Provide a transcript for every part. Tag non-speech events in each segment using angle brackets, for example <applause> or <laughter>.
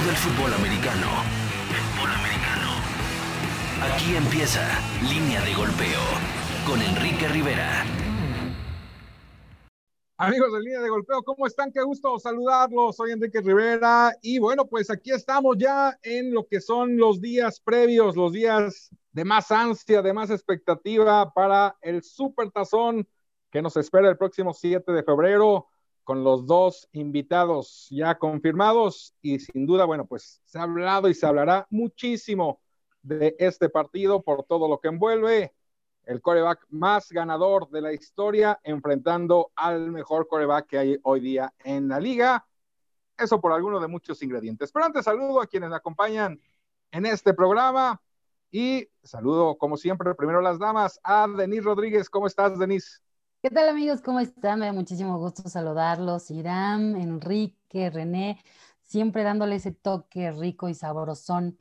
todo el fútbol americano. Fútbol americano. Aquí empieza Línea de Golpeo con Enrique Rivera. Amigos de Línea de Golpeo, ¿cómo están? Qué gusto saludarlos. Soy Enrique Rivera y bueno, pues aquí estamos ya en lo que son los días previos, los días de más ansia, de más expectativa para el Super Tazón que nos espera el próximo 7 de febrero con los dos invitados ya confirmados y sin duda, bueno, pues se ha hablado y se hablará muchísimo de este partido por todo lo que envuelve el coreback más ganador de la historia enfrentando al mejor coreback que hay hoy día en la liga. Eso por alguno de muchos ingredientes. Pero antes saludo a quienes acompañan en este programa y saludo como siempre primero las damas a Denise Rodríguez. ¿Cómo estás, Denise? ¿Qué tal amigos? ¿Cómo están? Me da muchísimo gusto saludarlos. Irán, Enrique, René, siempre dándole ese toque rico y sabrosón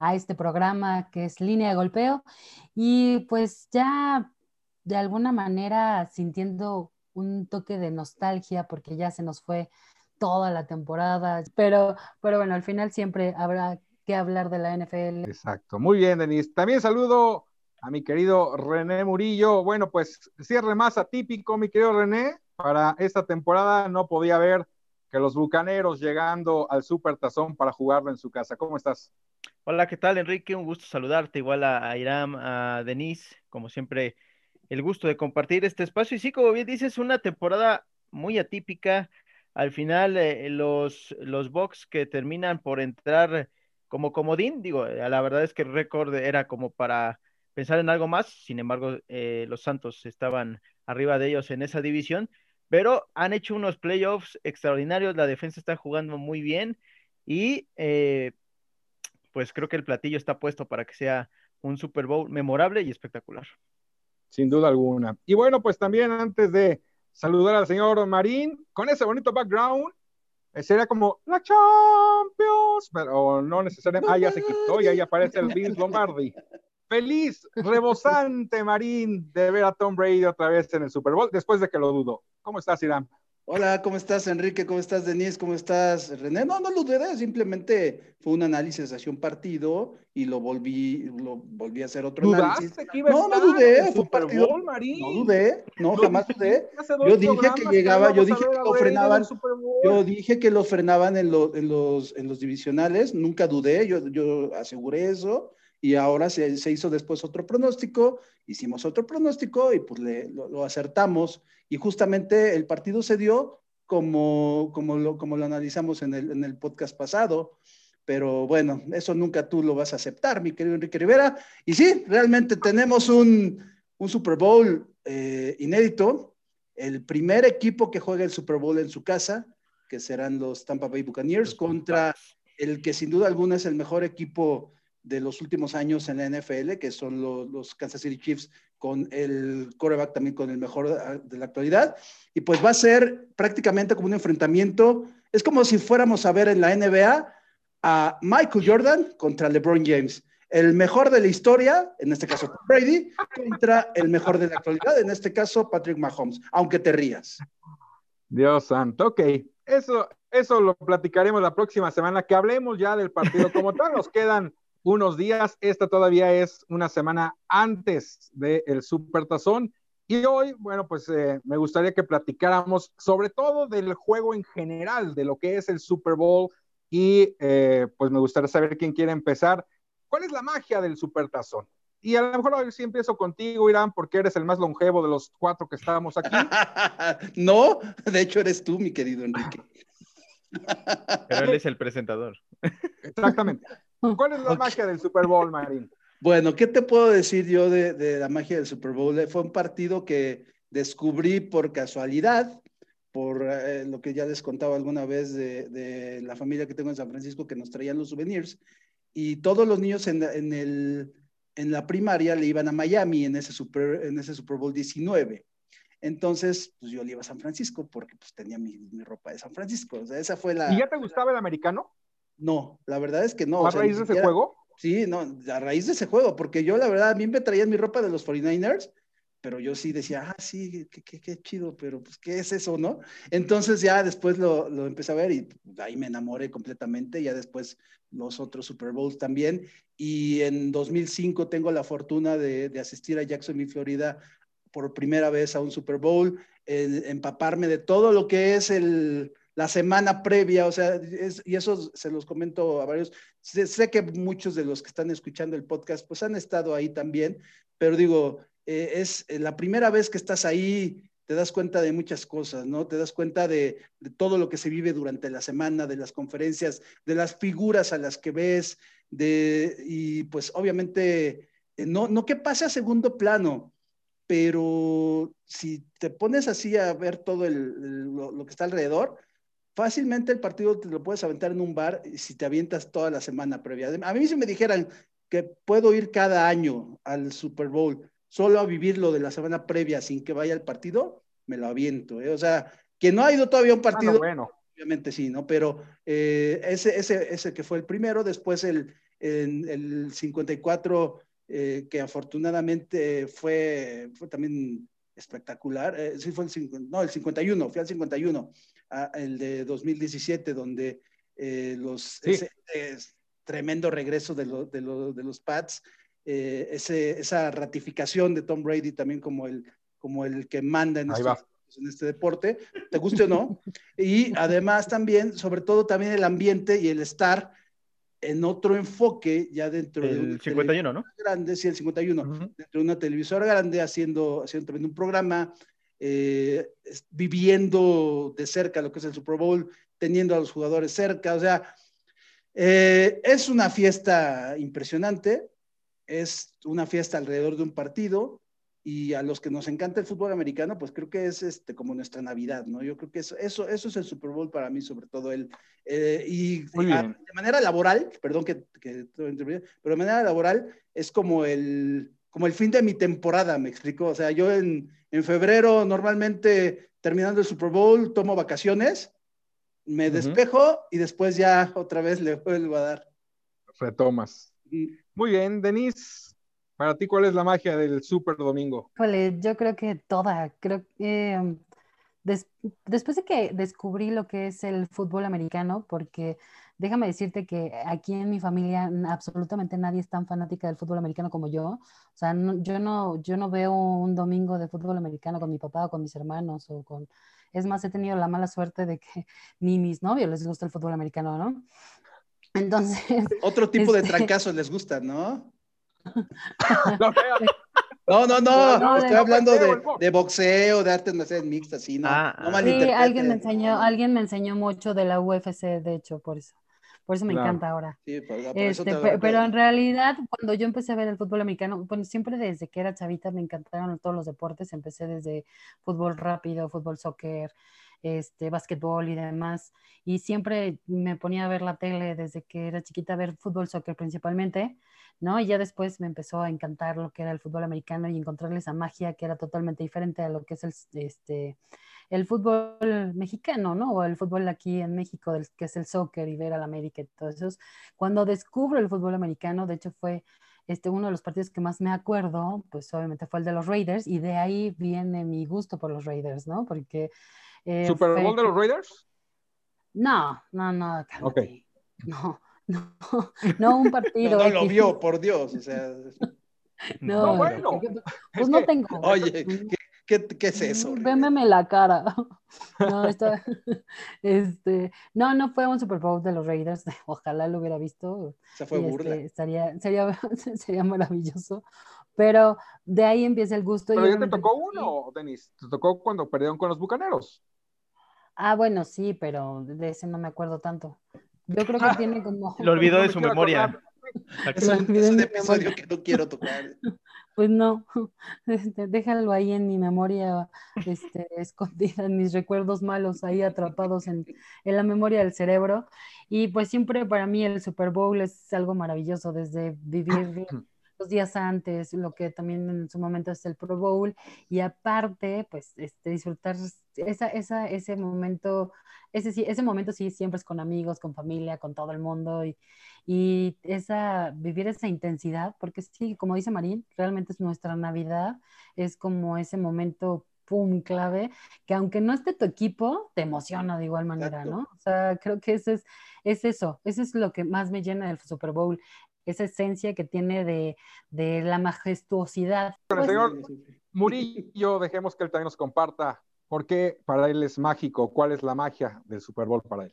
a este programa que es Línea de Golpeo. Y pues ya de alguna manera sintiendo un toque de nostalgia porque ya se nos fue toda la temporada, pero, pero bueno, al final siempre habrá que hablar de la NFL. Exacto, muy bien, Denise. También saludo a mi querido René Murillo. Bueno, pues cierre más atípico, mi querido René. Para esta temporada no podía ver que los bucaneros llegando al Super Tazón para jugarlo en su casa. ¿Cómo estás? Hola, ¿qué tal, Enrique? Un gusto saludarte, igual a, Iram, a Denise, como siempre, el gusto de compartir este espacio. Y sí, como bien dices, una temporada muy atípica. Al final, eh, los, los que terminan por entrar como comodín, digo, la verdad es que el récord era como para pensar en algo más, sin embargo, eh, los Santos estaban arriba de ellos en esa división, pero han hecho unos playoffs extraordinarios, la defensa está jugando muy bien y eh, pues creo que el platillo está puesto para que sea un Super Bowl memorable y espectacular. Sin duda alguna. Y bueno, pues también antes de saludar al señor Marín, con ese bonito background, eh, sería como la Champions, pero no necesariamente, ah, ya se quitó y ahí aparece el Vince Lombardi feliz, rebosante Marín de ver a Tom Brady otra vez en el Super Bowl después de que lo dudó. ¿Cómo estás, Irán? Hola, ¿cómo estás, Enrique? ¿Cómo estás, Denise? ¿Cómo estás, René? No, no lo dudé, simplemente fue un análisis hacia un partido y lo volví, lo volví a hacer otro análisis. Que iba no, no dudé, fue un partido. Bowl? No dudé, no, jamás dudé. Yo dije que llegaba, yo dije que lo frenaban, yo dije que lo frenaban en, en, los, en los divisionales, nunca dudé, yo, yo aseguré eso y ahora se, hizo después otro pronóstico, hicimos otro pronóstico y pues lo, acertamos y justamente el partido se dio como, como, lo, como lo analizamos en el, en el podcast pasado, pero bueno, eso nunca tú lo vas a aceptar, mi querido Enrique Rivera. Y sí, realmente tenemos un, un Super Bowl eh, inédito, el primer equipo que juega el Super Bowl en su casa, que serán los Tampa Bay Buccaneers, contra el que sin duda alguna es el mejor equipo de los últimos años en la NFL, que son los, Kansas City Chiefs, con el quarterback también con el mejor de la actualidad. Y pues va a ser prácticamente como un enfrentamiento. Es como si fuéramos a ver en la NBA a Michael Jordan contra LeBron James. El mejor de la historia, en este caso Brady, contra el mejor de la actualidad, en este caso Patrick Mahomes, aunque te rías. Dios santo, ok. Eso, eso lo platicaremos la próxima semana, que hablemos ya del partido como tal. Nos quedan unos días. Esta todavía es una semana antes del el Super Tazón. Y hoy, bueno, pues eh, me gustaría que platicáramos sobre todo del juego en general, de lo que es el Super Bowl. Y eh, pues me gustaría saber quién quiere empezar. ¿Cuál es la magia del Super Tazón? Y a lo mejor hoy sí empiezo contigo, Irán, porque eres el más longevo de los cuatro que estábamos aquí. <laughs> no, de hecho eres tú, mi querido Enrique. <laughs> Pero él es el presentador. Exactamente. ¿Cuál es la magia del Super Bowl, Marín? Bueno, ¿qué te puedo decir yo de, la magia del Super Bowl? Fue un partido que descubrí por casualidad, por eh, lo que ya les contaba alguna vez de, la familia que tengo en San Francisco que nos traían los souvenirs. Y todos los niños en, el, en la primaria le iban a Miami en ese Super, en ese Super Bowl 19. Entonces, pues yo le iba a San Francisco porque pues tenía mi, mi ropa de San Francisco. O sea, esa fue la... ¿Y ya te gustaba el americano? No, la verdad es que no. ¿A raíz de ese juego? Sí, no, a raíz de ese juego, porque yo la verdad, a mí me traían mi ropa de los 49ers, pero yo sí decía, ah, sí, qué, chido, pero pues, ¿qué es eso, no? Entonces ya después lo, lo, empecé a ver y ahí me enamoré completamente, ya después los otros Super Bowls también, y en 2005 tengo la fortuna de, de asistir a Jacksonville, Florida, por primera vez a un Super Bowl, empaparme de todo lo que es el, la semana previa, o sea, y eso se los comento a varios, sé, sé, que muchos de los que están escuchando el podcast pues han estado ahí también, pero digo, eh, es eh, la primera vez que estás ahí, te das cuenta de muchas cosas, ¿no? Te das cuenta de, todo lo que se vive durante la semana, de las conferencias, de las figuras a las que ves, de, y pues obviamente, eh, no, no que pase a segundo plano, pero si te pones así a ver todo lo, que está alrededor, fácilmente el partido te lo puedes aventar en un bar si te avientas toda la semana previa. A mí si me dijeran que puedo ir cada año al Super Bowl solo a vivir lo de la semana previa sin que vaya al partido, me lo aviento. ¿eh? O sea, que no ha ido todavía un ah, partido, bueno. obviamente sí, ¿no? Pero eh, ese, ese, ese que fue el primero, después el, el 54, eh, que afortunadamente fue, fue también espectacular. sí, fue el, no, el 51, fue al 51, el de 2017, donde los, ese, tremendo regreso de, de, de los Pats eh, esa ratificación de Tom Brady también como el, como el que manda en este, en este, deporte, te guste o no. <laughs> Y además también, sobre todo también el ambiente y el estar en otro enfoque ya dentro de un 51, ¿no? Grande, sí, el 51, dentro de una televisora grande haciendo, haciendo también un programa, eh, viviendo de cerca lo que es el Super Bowl, teniendo a los jugadores cerca, o sea, eh, es una fiesta impresionante es una fiesta alrededor de un partido y a los que nos encanta el fútbol americano, pues creo que es este, como nuestra Navidad, ¿no? Yo creo que eso, eso, eso es el Super Bowl para mí, sobre todo él. Eh, y de manera laboral, perdón que, que pero de manera laboral es como el, como el fin de mi temporada, me explico. O sea, yo en, en febrero normalmente terminando el Super Bowl tomo vacaciones, me despejo y después ya otra vez le vuelvo a dar. Retomas. Muy bien, Denise, para ti, ¿cuál es la magia del Super Domingo? yo creo que toda, creo que um, después de que descubrí lo que es el fútbol americano, porque déjame decirte que aquí en mi familia absolutamente nadie es tan fanática del fútbol americano como yo. O sea, yo, no, yo no veo un domingo de fútbol americano con mi papá o con mis hermanos o con... Es más, he tenido la mala suerte de que <laughs> ni mis novios les gusta el fútbol americano, ¿no? Entonces. <laughs> Otro tipo de este trancazos les gusta, <laughs> ¿no? No, no, no, estoy hablando de, boxeo, de artes marciales mixtas, así, no, ah, no Sí, alguien me enseñó, alguien me enseñó mucho de la UFC, de hecho, por eso. Por eso me encanta ahora. Sí, por, este, pero, en realidad, cuando yo empecé a ver el fútbol americano, bueno, siempre desde que era chavita me encantaron todos los deportes. Empecé desde fútbol rápido, fútbol soccer, este, básquetbol y demás. Y siempre me ponía a ver la tele desde que era chiquita, a ver fútbol, soccer principalmente, ¿no? Y ya después me empezó a encantar lo que era el fútbol americano y encontrarle esa magia que era totalmente diferente a lo que es el, este, el fútbol mexicano, ¿no? O el fútbol aquí en México, del, que es el soccer y ver al América y todo eso. Cuando descubro el fútbol americano, de hecho fue este, uno de los partidos que más me acuerdo, pues obviamente fue el de los Raiders, y de ahí viene mi gusto por los Raiders, ¿no? Porque eh, ¿Super Bowl de los Raiders? No, no, no. No, <laughs> no, no un partido. no, lo vio, por Dios. O sea. No, bueno. Pues no tengo. Oye, ¿qué, qué, es eso? Vémeme la cara. <laughs> No, <laughs> este, no, no fue un Super Bowl de los Raiders. Ojalá lo hubiera visto. Se fue burla. Este, estaría, sería, sería maravilloso. Pero de ahí empieza el gusto. Pero ya te tocó uno, Denis. Te tocó cuando perdieron con los bucaneros. Ah, bueno, sí, pero de ese no me acuerdo tanto. Yo creo que tiene <laughs> como. Lo olvidó de su <laughs> memoria. Es un, episodio que no quiero tocar. <laughs> Pues no, este, déjalo ahí en mi memoria, este, escondida, en mis recuerdos malos, ahí atrapados en, en, la memoria del cerebro. Y pues siempre para mí el Super Bowl es algo maravilloso, desde vivir <clears throat> los días antes, lo que también en su momento es el Pro Bowl, y aparte, pues, este, disfrutar esa, esa, ese momento, ese, ese momento sí siempre es con amigos, con familia, con todo el mundo, y, y esa, vivir esa intensidad, porque sí, como dice Marín, realmente es nuestra Navidad, es como ese momento pum, clave, que aunque no esté tu equipo, te emociona de igual manera, ¿no? O sea, creo que eso es, es eso, eso es lo que más me llena del Super Bowl, esa esencia que tiene de, de la majestuosidad. Pero el señor Murillo, dejemos que él también nos comparta por qué para él es mágico, cuál es la magia del Super Bowl para él.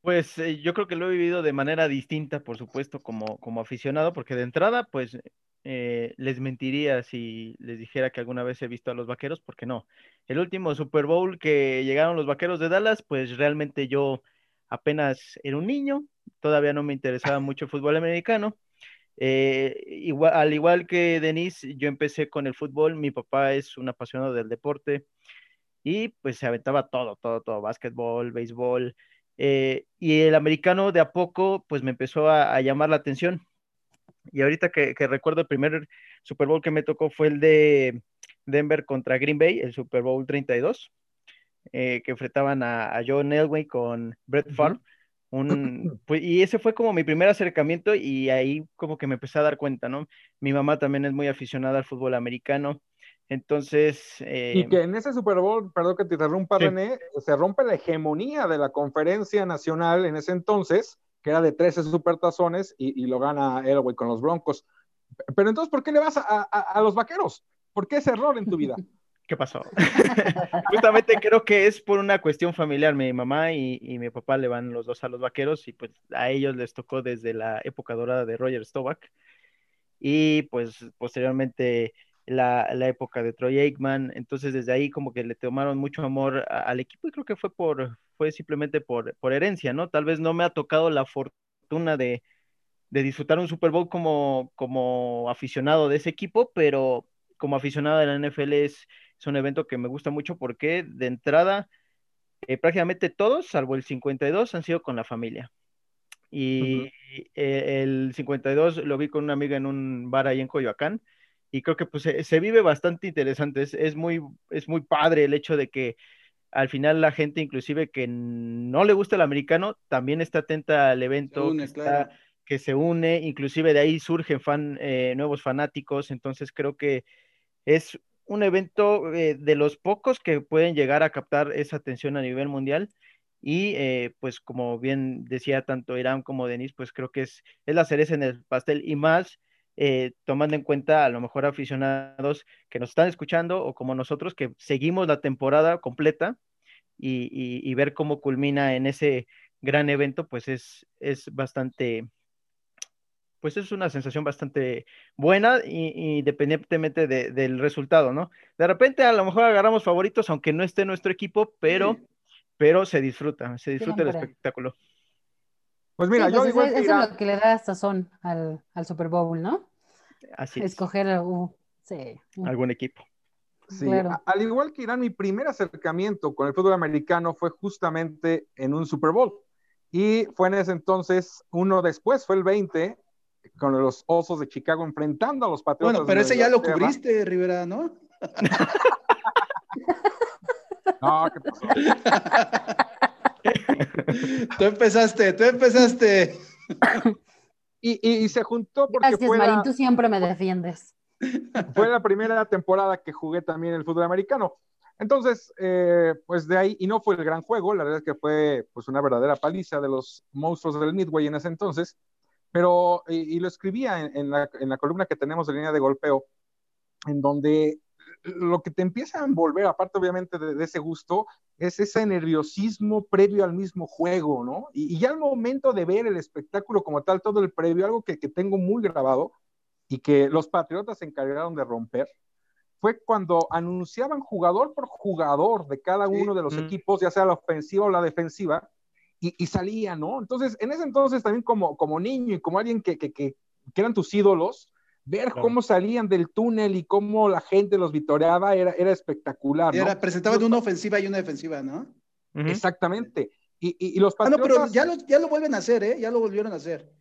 Pues eh, yo creo que lo he vivido de manera distinta, por supuesto, como, como aficionado, porque de entrada, pues eh, les mentiría si les dijera que alguna vez he visto a los vaqueros, porque no. El último Super Bowl que llegaron los vaqueros de Dallas, pues realmente yo apenas era un niño, todavía no me interesaba mucho el fútbol americano. Eh, al igual que Denise, yo empecé con el fútbol, mi papá es un apasionado del deporte y pues se aventaba todo, todo, todo, básquetbol, béisbol. Eh, y el americano de a poco pues me empezó a llamar la atención y ahorita que, recuerdo el primer Super Bowl que me tocó fue el de Denver contra Green Bay, el Super Bowl 32, eh, que enfrentaban a, John Elway con Brett Favre. Un, <clears throat> pues, y ese fue como mi primer acercamiento y ahí como que me empecé a dar cuenta, ¿no? Mi mamá también es muy aficionada al fútbol americano, entonces... Eh, y que en ese Super Bowl, perdón que te interrumpa, René, se rompe la hegemonía de la conferencia nacional en ese entonces, que era de 13 supertazones y, y lo gana Elway con los Broncos. Pero entonces, ¿por qué le vas a, los vaqueros? ¿Por qué ese error en tu vida? <laughs> ¿Qué pasó? <laughs> Justamente creo que es por una cuestión familiar. Mi mamá y, mi papá le van los dos a los vaqueros y pues a ellos les tocó desde la época dorada de Roger Staubach y pues posteriormente la, época de Troy Aikman. Entonces desde ahí como que le tomaron mucho amor al equipo y creo que fue por, fue simplemente por, por herencia, ¿no? Tal vez no me ha tocado la fortuna de, disfrutar un Super Bowl como, como aficionado de ese equipo, pero como aficionado de la NFL es, es un evento que me gusta mucho porque de entrada eh, prácticamente todos, salvo el 52, han sido con la familia. Y eh, el 52 lo vi con una amiga en un bar ahí en Coyoacán y creo que pues se, vive bastante interesante, es, es, muy, es muy padre el hecho de que al final la gente inclusive que no le gusta el americano también está atenta al evento, que, se une, inclusive de ahí surgen fan, eh, nuevos fanáticos, entonces creo que es un evento eh, de los pocos que pueden llegar a captar esa atención a nivel mundial. Y eh, pues como bien decía tanto Irán como Denis, pues creo que es, es la cereza en el pastel. Y más tomando en cuenta a lo mejor aficionados que nos están escuchando o como nosotros que seguimos la temporada completa y, ver cómo culmina en ese gran evento, pues es, es bastante, pues es una sensación bastante buena independientemente del resultado, ¿no? De repente a lo mejor agarramos favoritos, aunque no esté nuestro equipo, pero, pero se disfruta, se disfruta el espectáculo. Pues mira, yo pues eso, es lo que le da sazón al, al Super Bowl, ¿no? Así es. Escoger uh, algún equipo. Sí, al igual que Irán, mi primer acercamiento con el fútbol americano fue justamente en un Super Bowl. Y fue en ese entonces, uno después, fue el 20, con los Osos de Chicago enfrentando a los Patriotas. Bueno, pero ese ya lo cubriste, Rivera, ¿no? no, ¿qué pasó? tú empezaste, tú empezaste. Y, se juntó porque Gracias, Marín, tú siempre me defiendes. Fue la primera temporada que jugué también el fútbol americano. Entonces, eh, pues de ahí, y no fue el gran juego, la verdad es que fue pues una verdadera paliza de los monstruos del Midway en ese entonces, pero, y, lo escribía en, la, en, la, columna que tenemos de línea de golpeo, en donde lo que te empieza a envolver, aparte obviamente de, ese gusto, es ese nerviosismo previo al mismo juego, ¿no? Y, ya al momento de ver el espectáculo como tal, todo el previo, algo que, que tengo muy grabado, y que los Patriotas se encargaron de romper fue cuando anunciaban jugador por jugador de cada uno de los mm. equipos, ya sea la ofensiva o la defensiva, y, y, salía, ¿no? Entonces, en ese entonces también como, como niño y como alguien que, que, que, eran tus ídolos, ver cómo salían del túnel y cómo la gente los vitoreaba era, era espectacular. ¿no? Era, presentaban una ofensiva y una defensiva, ¿no? Exactamente. Y, y, los Patriotas... Ah, no, pero ya lo, ya lo vuelven a hacer, ¿eh? Ya lo volvieron a hacer.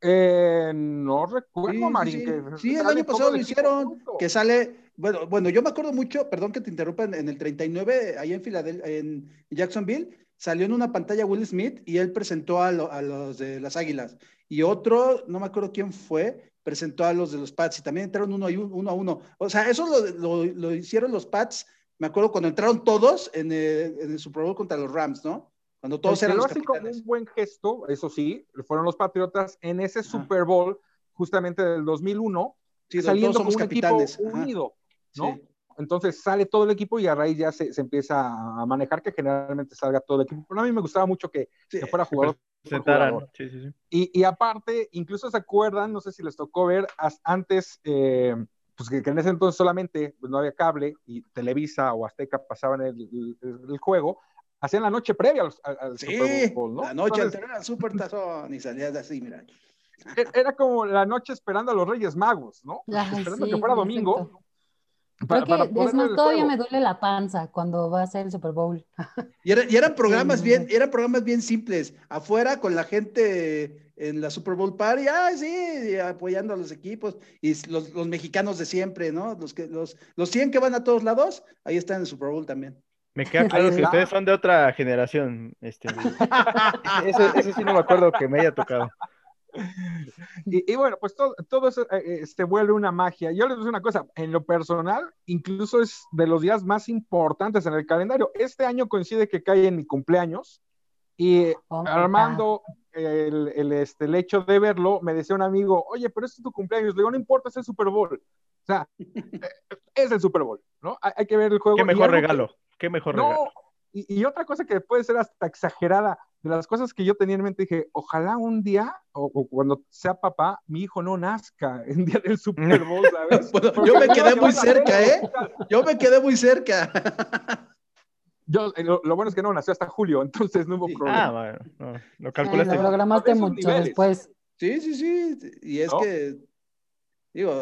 Eh, no recuerdo, Marín. Sí, el año pasado lo hicieron, que sale, bueno, bueno, yo me acuerdo mucho, perdón que te interrumpa, en el 39, ahí en Filadelfia, en Jacksonville, salió en una pantalla Will Smith y él presentó a, los de las Águilas. Y otro, no me acuerdo quién fue, presentó a los de los Pats y también entraron uno, uno a uno. O sea, eso lo, hicieron los Pats, me acuerdo cuando entraron todos en el, en el Super Bowl contra los Rams, ¿no? Cuando todos eran los como un buen gesto, eso sí, fueron los Patriotas en ese Super Bowl, justamente del 2001, saliendo como un capitanes. equipo unido, ¿no? Entonces sale todo el equipo y a raíz ya se, se, empieza a manejar que generalmente salga todo el equipo. Pero a mí me gustaba mucho que, fuera jugador. jugador. Sí, sí, y, y, aparte, incluso se acuerdan, no sé si les tocó ver, antes, eh, pues que, en ese entonces solamente pues, no había cable y Televisa o Azteca pasaban el, el juego, hacían la noche previa al, Super Bowl, ¿no? La noche anterior al Super Tazón y salías así, mira. E-, era como la noche esperando a los Reyes Magos, ¿no? esperando que fuera domingo. Creo que es más, todavía me duele la panza cuando va a ser el Super Bowl. <laughs> Y, eran programas bien, eran programas bien simples. Afuera con la gente en la Super Bowl Party, ay, sí, apoyando a los equipos. Y los, los mexicanos de siempre, ¿no? Los, que, los, los 100 que van a todos lados, ahí están en el Super Bowl también. Me queda claro que ustedes son de otra generación. Este, <laughs> ese, sí no me acuerdo que me haya tocado. Y, bueno, pues todo, todo eso eh, eh, se vuelve una magia. Yo les digo una cosa, en lo personal, incluso es de los días más importantes en el calendario. Este año coincide que cae en mi cumpleaños y oh, Armando, el, el, este, el hecho de verlo, me decía un amigo, oye, pero este es tu cumpleaños. Le digo, no importa, es el Super Bowl. O sea, <laughs> es el Super Bowl, ¿no? Hay, que ver el juego. Qué mejor regalo. Qué mejor no, Y, otra cosa que puede ser hasta exagerada, de las cosas que yo tenía en mente, dije, ojalá un día, o, cuando sea papá, mi hijo no nazca en día del Super <laughs> Bowl, ¿sabes? yo me quedé muy cerca, ¿eh? Yo me quedé muy cerca. Yo, eh, lo, bueno es que no nació hasta julio, entonces no hubo problema. Ah, bueno, lo calculaste. lo programaste mucho después. Sí, sí, sí. Y es que, digo,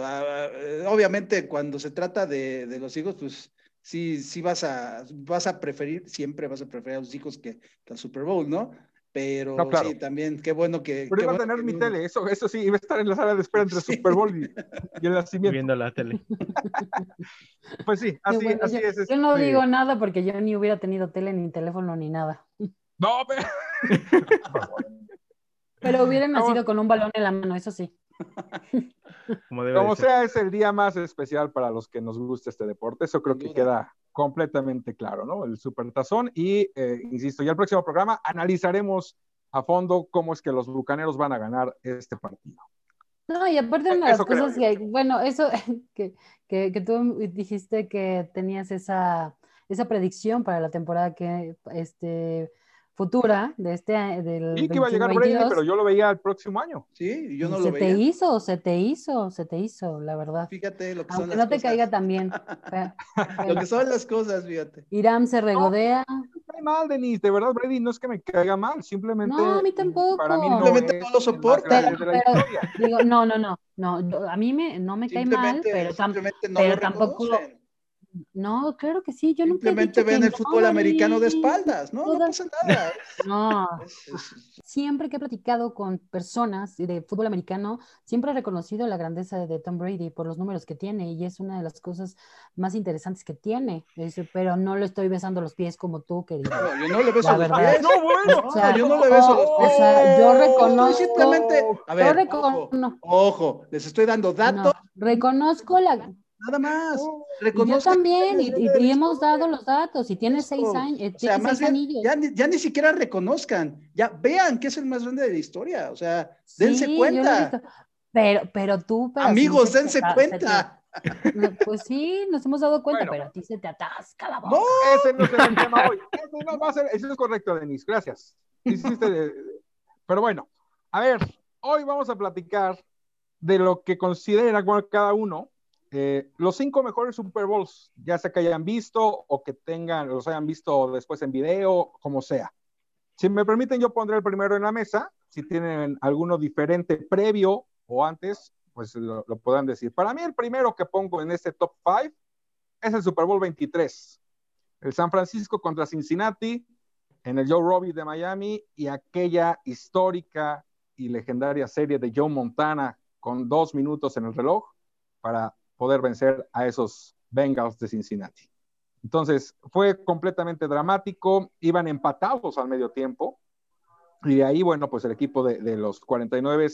obviamente cuando se trata de, de los hijos, pues sí, sí vas a, vas a preferir, siempre vas a preferir a los hijos que, que al Super Bowl, ¿no? Pero sí, también, qué bueno que. Pero iba a tener mi tele, eso, eso sí, iba a estar en la sala de espera entre <laughs> Super Bowl y, el nacimiento. Viendo la tele. <laughs> pues sí, así, así yo, es. Yo no digo nada porque yo ni hubiera tenido tele, ni teléfono, ni nada. No, pero. <laughs> pero hubiera nacido con un balón en la mano, eso sí. <laughs> Como, sea, es el día más especial para los que nos gusta este deporte. Eso creo que queda completamente claro, ¿no? El supertazón. Y, eh, insisto, ya el próximo programa analizaremos a fondo cómo es que los bucaneros van a ganar este partido. No, y aparte una de las cosas que, bueno, eso <laughs> que, que, que, tú dijiste que tenías esa, esa predicción para la temporada que este futura de este del y que iba a llegar Brady, pero yo lo veía el próximo año. Sí, yo no lo se veía. Se te hizo, se te hizo, se te hizo, la verdad. Fíjate lo que Aunque son no te caiga también. lo que son las cosas, fíjate. Irán se regodea. No, no me cae mal, Denise, de verdad, Brady, no es que me caiga mal, simplemente. No, a mí tampoco. Para mí no simplemente no lo soporto. digo, no, no, no, no, a mí me, no me cae mal, pero, tam pero tampoco. No, claro que sí, yo Simplemente ven el fútbol americano de espaldas, ¿no? No pasa nada. <laughs> No, siempre que he platicado con personas de fútbol americano, siempre he reconocido la grandeza de Tom Brady por los números que tiene y es una de las cosas más interesantes que tiene, pero no le estoy besando los pies como tú, querido. No, yo no le beso los pies. No, bueno, o sea, yo no le beso los pies. O sea, yo reconozco. simplemente, a ver, ojo, ojo, les estoy dando datos. reconozco la Nada más. Yo también, y, hemos dado los datos, y tiene seis años, eh, tiene seis anillos. Ya, ya, ni siquiera reconozcan, ya vean que es el más grande de la historia, o sea, dense cuenta. Pero, pero tú... Amigos, dense cuenta. pues sí, nos hemos dado cuenta, pero a ti se te atasca la boca. No, ese no es el tema hoy. Ese no va a ser, eso es correcto, Denise, gracias. Pero bueno, a ver, hoy vamos a platicar de lo que considera cada uno eh, los cinco mejores Super Bowls, ya sea que hayan visto o que tengan, los hayan visto después en video, como sea. Si me permiten, yo pondré el primero en la mesa. Si tienen alguno diferente previo o antes, pues lo, lo podrán decir. Para mí, el primero que pongo en este top 5 es el Super Bowl 23. El San Francisco contra Cincinnati, en el Joe Robbie de Miami y aquella histórica y legendaria serie de Joe Montana con dos minutos en el reloj para poder vencer a esos Bengals de Cincinnati. Entonces, fue completamente dramático, iban empatados al medio tiempo, y de ahí, bueno, pues el equipo de, los 49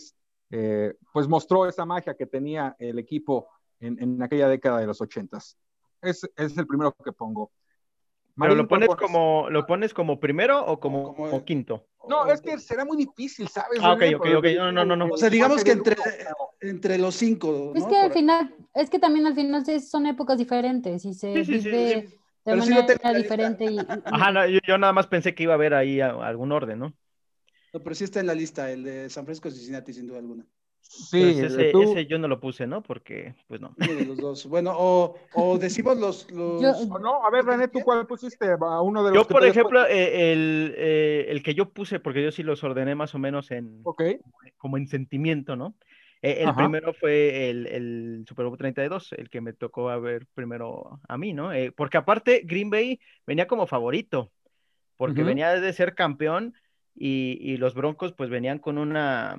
eh, pues mostró esa magia que tenía el equipo en, aquella década de los 80 es, es el primero que pongo. ¿Pero lo pones como lo pones como primero o como, quinto? No, es que será muy difícil, ¿sabes? Ah, ok, ok, ok. No, no, no, no. O sea, digamos que entre, entre los cinco. Es que al final, es que también al final son épocas diferentes y se vive de manera diferente. Y, <laughs> Ajá, no, yo, nada más pensé que iba a haber ahí algún orden, ¿no? No, pero sí está en la lista, el de San Francisco Cincinnati, sin duda alguna. Sí, ese, yo no lo puse, ¿no? Porque, pues no. Uno de los dos. Bueno, o, o decimos los. los... no, a ver, René, ¿tú cuál pusiste? A uno de los yo, por ejemplo, eh, el, eh, el, que yo puse, porque yo sí los ordené más o menos en. Como en sentimiento, ¿no? Eh, el primero fue el, el, Super Bowl 32, el que me tocó a ver primero a mí, ¿no? porque aparte, Green Bay venía como favorito, porque venía de ser campeón y, y los Broncos, pues venían con una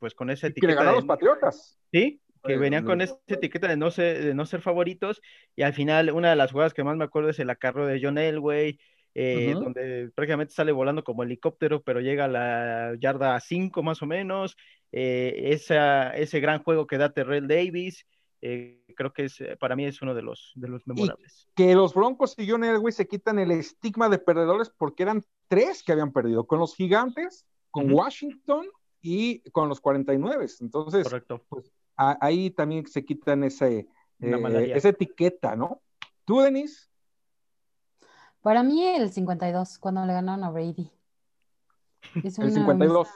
pues con esa etiqueta. Que le ganaron los Patriotas. Sí, que venían con esa etiqueta de no, ser, de no ser favoritos, y al final una de las jugadas que más me acuerdo es el acarro de John Elway, eh, donde prácticamente sale volando como helicóptero, pero llega a la yarda 5 más o menos, eh, ese gran juego que da Terrell Davis, eh, creo que es, para mí es uno de los, de los memorables. que los Broncos y John Elway se quitan el estigma de perdedores porque eran tres que habían perdido, con los Gigantes, con Washington y con los 49. Entonces, Pues, ahí también se quitan ese, eh, esa etiqueta, ¿no? ¿Tú, Denise? Para mí el 52, cuando le ganaron a Brady. <laughs> el 52.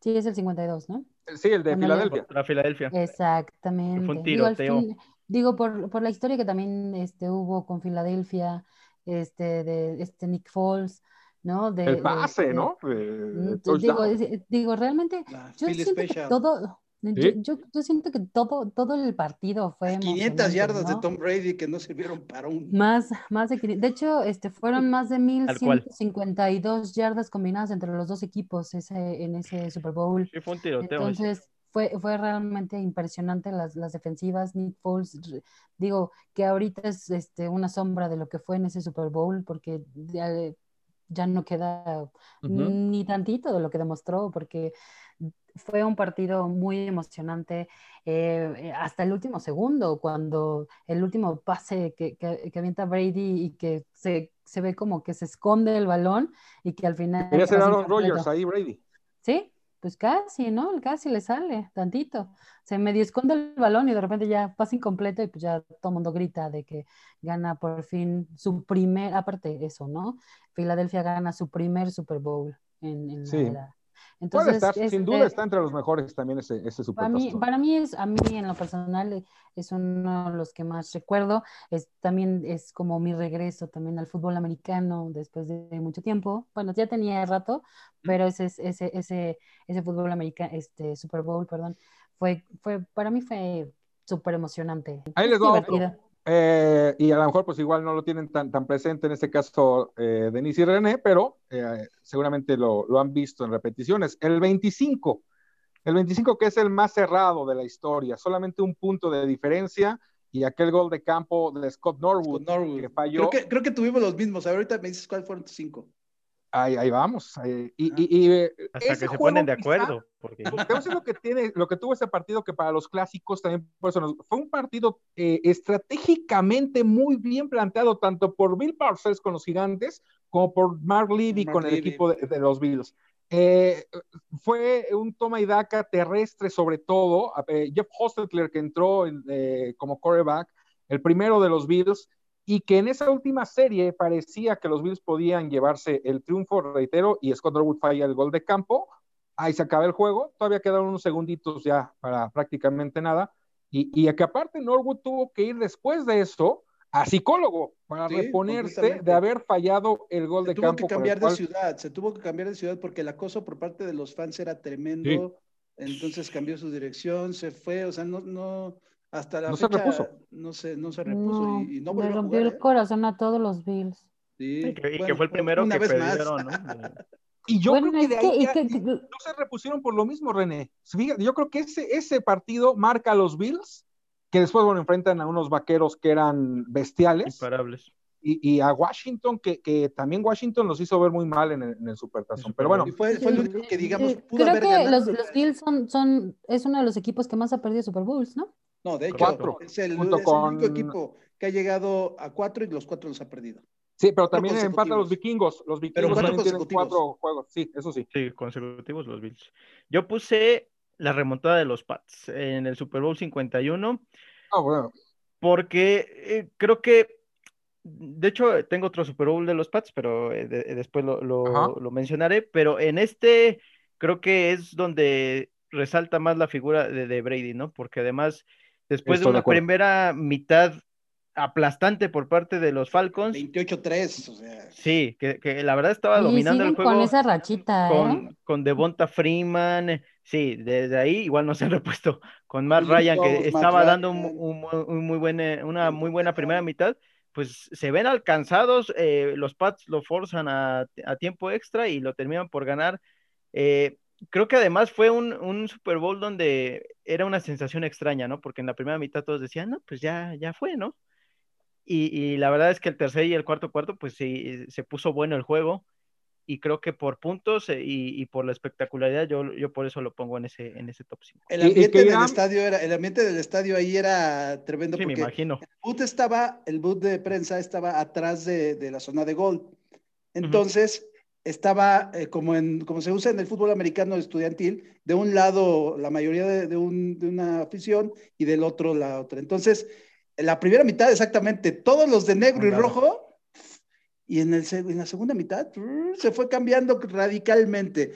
Sí, es el 52, ¿no? Sí, el de Filadelfia. La Filadelfia. Exactamente. Fue un tiroteo. Digo, por, por, la historia que también este, hubo con Filadelfia, este, de este Nick Foles, ¿no? De, el pase, ¿no? Mm, digo, digo, realmente, yo siento que todo, yo, yo, siento que todo, todo el partido fue 500 yardas de Tom Brady que no sirvieron para un... Más, más de de hecho, este, fueron más de 1152 yardas combinadas entre los dos equipos ese, en ese Super Bowl. Sí, fue un tiroteo. Entonces, fue, fue realmente impresionante las, las defensivas. Nick Foles, digo, que ahorita es este, una sombra de lo que fue en ese Super Bowl, porque ya no queda ni tantito de lo que demostró, porque fue un partido muy emocionante eh, eh, hasta el último segundo, cuando el último pase que, que, avienta Brady y que se, se, ve como que se esconde el balón y que al final... Quería ser Aaron Rodgers ahí, Brady. Sí, pues casi, ¿no? Casi le sale, tantito. Se medio esconde el balón y de repente ya pasa incompleto y pues ya todo el mundo grita de que gana por fin su primer, aparte eso, ¿no? Filadelfia gana su primer Super Bowl en, en sí. la, entonces, sin duda está entre los mejores también ese, ese Super para mí, para mí es, a mí en lo personal es uno de los que más recuerdo. Es, también es como mi regreso también al fútbol americano después de mucho tiempo. Bueno, ya tenía rato, pero ese, ese, ese, ese fútbol americano, este Super Bowl, perdón, fue, fue, para mí fue súper emocionante. Ahí les doy eh, y a lo mejor pues igual no lo tienen tan, tan presente en este caso eh, Denise y René, pero eh, seguramente lo, lo, han visto en repeticiones. El 25, el 25 que es el más cerrado de la historia, solamente un punto de diferencia y aquel gol de campo de Scott Norwood, que falló. Creo que, creo que tuvimos los mismos, ahorita me dices cuáles fueron tus cinco. Ahí, ahí vamos. y, eh, Hasta que se ponen de acuerdo. Porque... <laughs> lo que tiene, lo que tuvo ese partido que para los clásicos también por eso fue un partido eh, estratégicamente muy bien planteado, tanto por Bill Parcells con los gigantes, como por Mark Levy con el equipo de, los Bills. Eh, fue un toma y daca terrestre sobre todo. Jeff Hostetler que entró como quarterback, el primero de los Bills, y que en esa última serie parecía que los Bills podían llevarse el triunfo, reitero, y Scott Norwood falla el gol de campo, ahí se acaba el juego, todavía quedaron unos segunditos ya para prácticamente nada, y, y que aparte Norwood tuvo que ir después de eso a psicólogo para reponerse de haber fallado el gol de campo. Se tuvo que cambiar de ciudad, se tuvo que cambiar de ciudad porque el acoso por parte de los fans era tremendo, entonces cambió su dirección, se fue, o sea, no, no, hasta la no fecha, se repuso. No se, no se repuso y, no Le rompió el ¿eh? corazón a todos los Bills. Sí, y, que, fue el primero que perdieron, ¿no? <laughs> Y yo creo que de ahí no se repusieron por lo mismo, René. Yo creo que ese, ese partido marca a los Bills, que después bueno, enfrentan a unos vaqueros que eran bestiales. Imparables. Y, y, a Washington, que, que, también Washington los hizo ver muy mal en el, en el Supertazón. Pero bueno, fue, fue el único que digamos pudo Creo que los, los, Bills son, son, es uno de los equipos que más ha perdido Super Bowls, ¿no? No, de hecho, es, el, es el único equipo que ha llegado a cuatro y los cuatro los ha perdido. Sí, pero también empata los vikingos. Los vikingos también tienen cuatro juegos. Sí, eso sí. Sí, consecutivos los Bills. Yo puse la remontada de los Pats en el Super Bowl 51. Ah, bueno. Porque eh, creo que de hecho, tengo otro Super Bowl de los Pats, pero eh, después lo, mencionaré. Pero en este creo que es donde resalta más la figura de, Brady, ¿no? Porque además, después de una primera mitad aplastante por parte de los Falcons. 28-3, o sea. Sí, que, la verdad estaba dominando el juego. Con esa rachita, con, ¿eh? con Devonta Freeman, sí, desde ahí igual no se han <laughs> repuesto. Con Matt Ryan, que estaba dando un, muy buena, una muy buena primera mitad, pues se ven alcanzados, eh, los Pats lo forzan a, tiempo extra y lo terminan por ganar. Eh, creo que además fue un, Super Bowl donde era una sensación extraña, ¿no? Porque en la primera mitad todos decían, no, pues ya, ya fue, ¿no? Y, la verdad es que el tercer y el cuarto cuarto, pues sí, se puso bueno el juego y creo que por puntos eh, y, por la espectacularidad, yo, yo por eso lo pongo en ese, en ese top 5. El ambiente del estadio era, el ambiente del estadio ahí era tremendo. Sí, me imagino. El boot estaba, el boot de prensa estaba atrás de, de la zona de gol. Entonces, estaba eh, como, en, como se usa en el fútbol americano estudiantil, de un lado la mayoría de, de, un, de una afición y del otro la otra. Entonces, la primera mitad exactamente, todos los de negro y rojo y en, el, en la segunda mitad se fue cambiando radicalmente.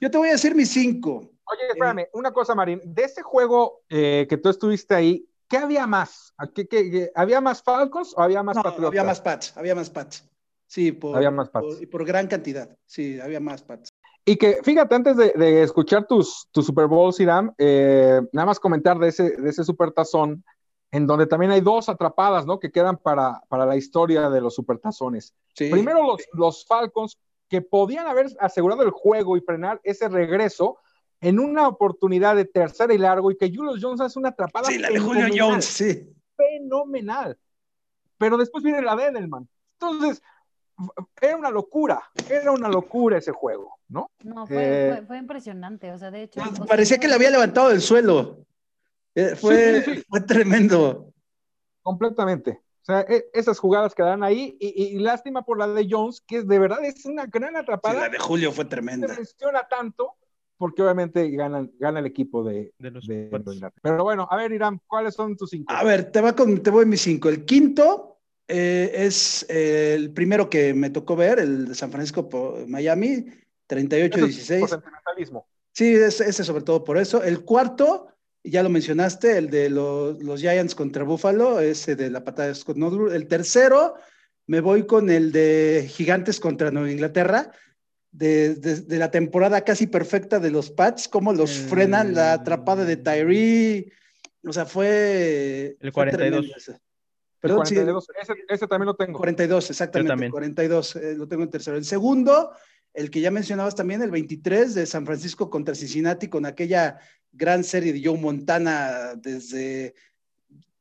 Yo te voy a decir mis cinco. Oye, espérame, una cosa, Marín. De ese juego eh, que tú estuviste ahí, ¿qué había más? ¿Qué, qué, había más Falcons o había más no, Había más Pats, había más Pats. Sí, por, había más Pats. y por gran cantidad. Sí, había más Pats. Y que, fíjate, antes de, escuchar tus, tu Super Bowl, Siram, eh, nada más comentar de ese, de ese Super Tazón en donde también hay dos atrapadas, ¿no? Que quedan para, para la historia de los supertazones. Primero los, los Falcons, que podían haber asegurado el juego y frenar ese regreso en una oportunidad de tercera y largo, y que Julius Jones hace una atrapada. Sí, la de Julio Jones, sí. Fenomenal. Pero después viene la de Edelman. Entonces, era una locura, era una locura ese juego, ¿no? No, fue, fue, impresionante, o sea, de hecho. Pues, parecía que le había levantado del suelo. Eh, fue, fue tremendo. Completamente. O sea, e, esas jugadas quedan ahí y, lástima por la de Jones, que de verdad es una gran atrapada. la de Julio fue tremenda. Se menciona tanto porque obviamente gana, gana el equipo de, de los Pero bueno, a ver, Irán, ¿cuáles son tus cinco? A ver, te, va con, te voy mis cinco. El quinto eh, es eh, el primero que me tocó ver, el de San Francisco Miami, 38-16. Sí, ese, ese sobre todo por eso. El cuarto ya lo mencionaste, el de los, Giants contra Buffalo, ese de la patada de Scott. El tercero, me voy con el de Gigantes contra Nueva Inglaterra, de, la temporada casi perfecta de los Pats, cómo los frenan la atrapada de Tyree. O sea, fue. El 42. Perdón, el 42. ese, también lo tengo. 42, exactamente. 42, eh, lo tengo en tercero. El segundo, el que ya mencionabas también, el 23 de San Francisco contra Cincinnati, con aquella gran serie de Joe Montana desde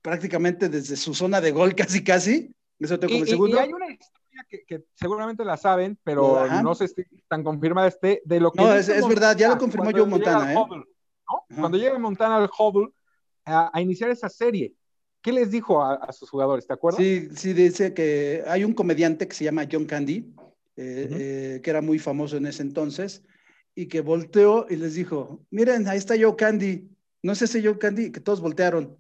prácticamente desde su zona de gol <laughs> casi casi. Eso tengo como el segundo. Y hay una historia que, seguramente la saben, pero no sé si tan confirmada esté, de lo que... No, es, verdad, ya lo confirmó Joe Montana. ¿eh? Cuando llega Montana al Hubble a, iniciar esa serie, ¿qué les dijo a, sus jugadores? ¿Te acuerdas? Sí, sí, dice que hay un comediante que se llama John Candy, eh, eh, que era muy famoso en ese entonces, y que volteó y les dijo, miren, ahí está Joe Candy, no es ese Joe Candy, que todos voltearon.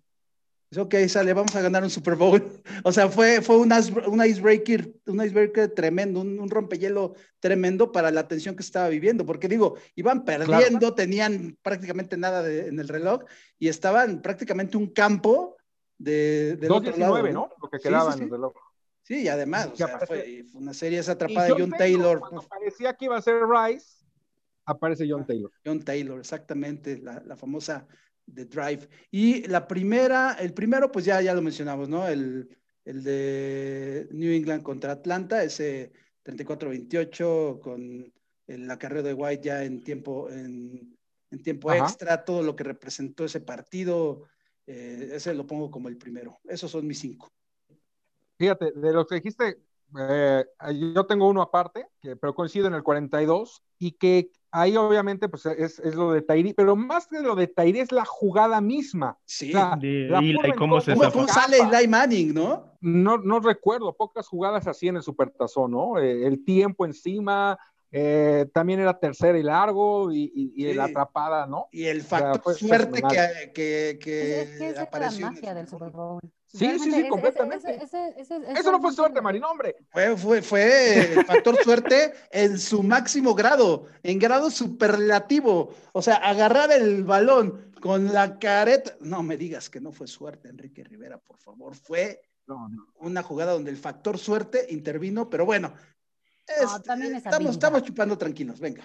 Dice, ok, sale, vamos a ganar un Super Bowl. <laughs> o sea, fue, fue un, un icebreaker, un icebreaker tremendo, un, rompehielo tremendo para la tensión que estaba viviendo, porque digo, iban perdiendo, tenían prácticamente nada en el reloj y estaban prácticamente un campo de, del otro lado. ¿no? Lo que quedaba en el reloj. Sí, y además, o sea, fue, una serie esa atrapada de John Taylor. Taylor parecía que iba a ser Rice, aparece John Taylor. John Taylor, exactamente, la, famosa The Drive. Y la primera, el primero, pues ya, ya lo mencionamos, ¿no? El, de New England contra Atlanta, ese 34-28 con el acarreo de White ya en tiempo, en, tiempo extra, todo lo que representó ese partido, eh, ese lo pongo como el primero. Esos son mis cinco. Fíjate, de lo que dijiste, eh, yo tengo uno aparte, que, pero coincido en el 42, y que ahí obviamente pues es, es lo de Tairi, pero más que lo de Tairi es la jugada misma. Sí, y cómo, se ¿Cómo, sale Eli Manning, ¿no? ¿no? No recuerdo, pocas jugadas así en el Supertazón, ¿no? Eh, el tiempo encima, eh, también era tercera y largo y, y, la atrapada, ¿no? Y el factor suerte que, que, que, es, que es apareció. la magia del Super Bowl. Sí, sí, sí, completamente. Eso no fue suerte, Marín, hombre. Fue, fue, fue factor suerte en su máximo grado, en grado superlativo. O sea, agarrar el balón con la careta. No me digas que no fue suerte, Enrique Rivera, por favor. Fue una jugada donde el factor suerte intervino, pero bueno, estamos, estamos chupando tranquilos, venga.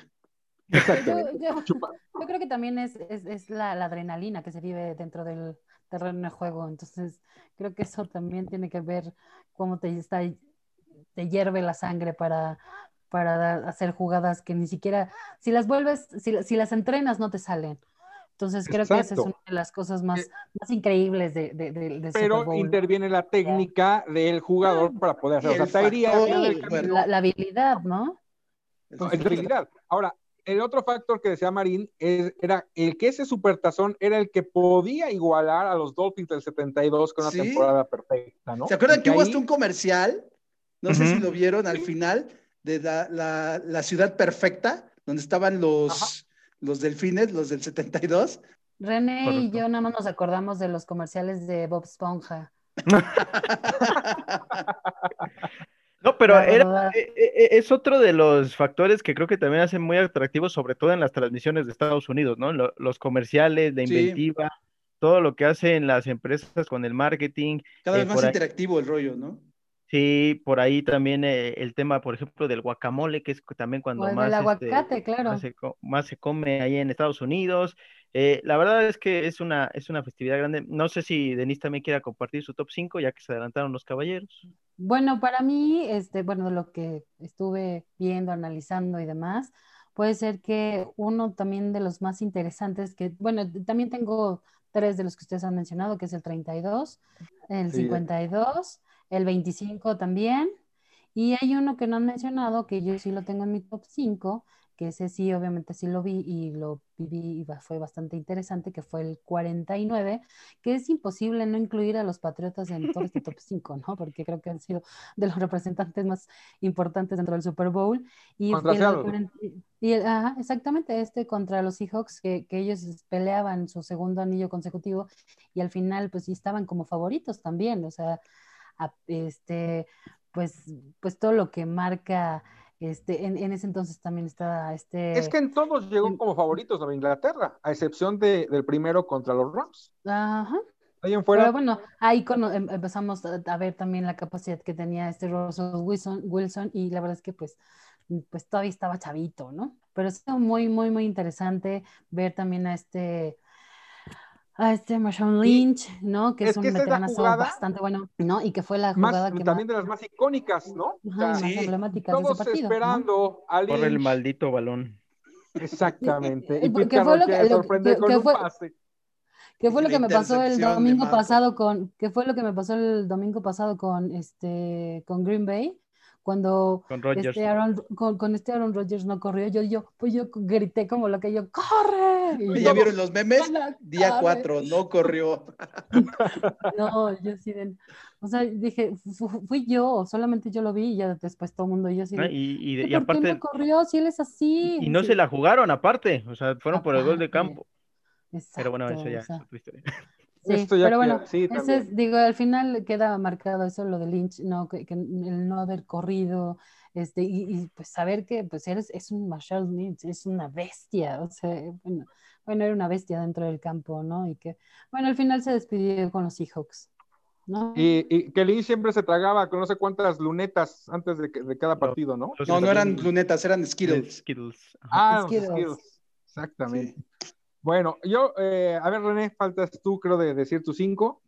Yo, creo que también es, es, la, adrenalina que se vive dentro del terreno de juego. Entonces, creo que eso también tiene que ver cómo te está te hierve la sangre para, para hacer jugadas que ni siquiera, si las vuelves, si, si las entrenas, no te salen. Entonces creo que esa es una de las cosas más, eh, más increíbles de, de, de, Pero interviene la técnica del jugador para poder hacer. la, la, habilidad, ¿no? la habilidad. Ahora, el otro factor que decía Marín era el que ese supertazón era el que podía igualar a los Dolphins del 72 con una temporada perfecta, ¿no? ¿Se acuerdan que hubo hasta un comercial? No sé si lo vieron al final, de la, la, ciudad perfecta, donde estaban los, los delfines, los del 72. René y yo nada más nos acordamos de los comerciales de Bob Esponja. <laughs> No, pero era, e, e, e, es otro de los factores que creo que también hacen muy atractivos, sobre todo en las transmisiones de Estados Unidos, ¿no? los comerciales, de inventiva, todo lo que hacen las empresas con el marketing. Cada vez eh, más interactivo el rollo, ¿no? Sí, por ahí también eh, el tema, por ejemplo, del guacamole, que es también cuando más, este, aguacate, claro. más, se, come ahí en Estados Unidos. Eh, la verdad es que es una, es una festividad grande. No sé si Denise también quiera compartir su top 5, ya que se adelantaron los caballeros. Bueno, para mí, este, bueno, lo que estuve viendo, analizando y demás, puede ser que uno también de los más interesantes, que, bueno, también tengo tres de los que ustedes han mencionado, que es el 32, el 52 el 25 también. Y hay uno que no han mencionado, que yo sí lo tengo en mi top 5, que ese sí, obviamente sí lo vi y lo viví y fue bastante interesante, que fue el 49, que es imposible no incluir a los Patriotas en todo este top <laughs> 5, ¿no? Porque creo que han sido de los representantes más importantes dentro del Super Bowl. Y, y exactamente, este contra los Seahawks, que, que, ellos peleaban su segundo anillo consecutivo y al final pues sí estaban como favoritos también, o sea este, pues, pues todo lo que marca, este, en, ese entonces también estaba este... Es que en todos llegó como favoritos a Inglaterra, a excepción de, del primero contra los Rams. Ajá. Ahí en fuera. Pero bueno, ahí em, empezamos a, ver también la capacidad que tenía este Russell Wilson, Wilson y la verdad es que pues, pues todavía estaba chavito, ¿no? Pero es muy, muy, muy interesante ver también a este a este Marshawn Lynch, ¿no? Que es, un veteranazo bastante bueno, ¿no? Y que fue la jugada que también de las más icónicas, ¿no? más emblemáticas todos de ese partido, esperando ¿no? Por el maldito balón. Exactamente. Y ¿Qué fue lo que, lo, que, que fue, ¿Qué fue lo que me pasó el domingo pasado con qué fue lo que me pasó el domingo pasado con este con Green Bay? Cuando este Aaron, con, este Aaron Rodgers no corrió, yo, yo, pues yo grité como lo que yo, ¡corre! Y ¿Ya vieron los memes? Día 4, no corrió. <laughs> No, yo sí, o sea, dije, fui yo, solamente yo lo vi y ya después todo el mundo, yo sí. y, y, aparte. no corrió si él es así? Y, no se la jugaron aparte, o sea, fueron por el gol de campo. Pero bueno, eso ya es otra historia. Sí, pero bueno, ese digo, al final queda marcado eso, lo de Lynch, no, que, el no haber corrido, este, y, pues saber que pues eres, es un Marshall Lynch, es una bestia, o sea, bueno, bueno, era una bestia dentro del campo, ¿no? Y que, bueno, al final se despidió con los Seahawks. ¿No? Y, que Lynch siempre se tragaba con no sé cuántas lunetas antes de, de cada partido, ¿no? No, no eran lunetas, eran Skittles. Skittles. Ah, Skittles. Exactamente. Bueno, yo, eh, a ver, René, faltas tú, creo, de decir tus cinco.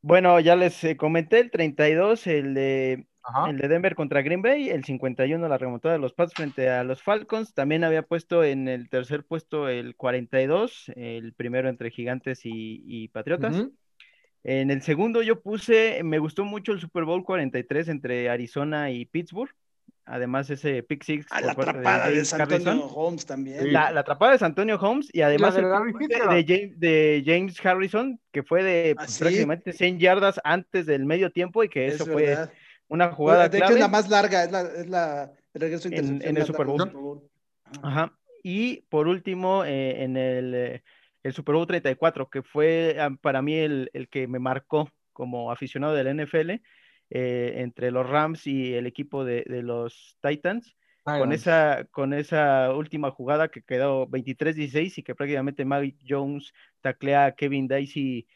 Bueno, ya les eh, comenté el 32, el de el de Denver contra Green Bay, el 51 la remontada de los Pats frente a los Falcons, también había puesto en el tercer puesto el 42, el primero entre Gigantes y, Patriotas. En el segundo yo puse, me gustó mucho el Super Bowl 43 entre Arizona y Pittsburgh. Además, ese pick six. Ah, la atrapada de, San Antonio Holmes también. La, atrapada de San Antonio Holmes y además de, de, James, Harrison, que fue de ¿Ah, prácticamente 100 yardas antes del medio tiempo y que eso fue una jugada. De hecho, es la más larga, es la, es la el regreso en, en el Super Bowl. Ajá. Y por último, eh, en el, eh, el, Super Bowl 34, que fue ah, para mí el, el que me marcó como aficionado del NFL eh, entre los Rams y el equipo de, los Titans. Con esa, con esa última jugada que quedó 23-16 y que prácticamente Mike Jones taclea a Kevin Dicey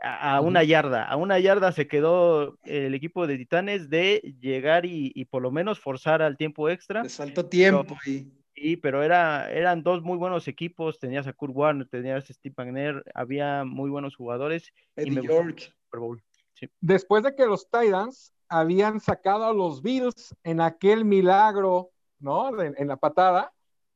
a, una yarda. A una yarda se quedó el equipo de Titanes de llegar y, por lo menos forzar al tiempo extra. Les faltó tiempo ahí. Sí, pero era, eran dos muy buenos equipos. Tenías a Kurt Warner, tenías a Steve Wagner, había muy buenos jugadores. y me York. Super Bowl. Después de que los Titans habían sacado a los Bills en aquel milagro, ¿no? en la patada,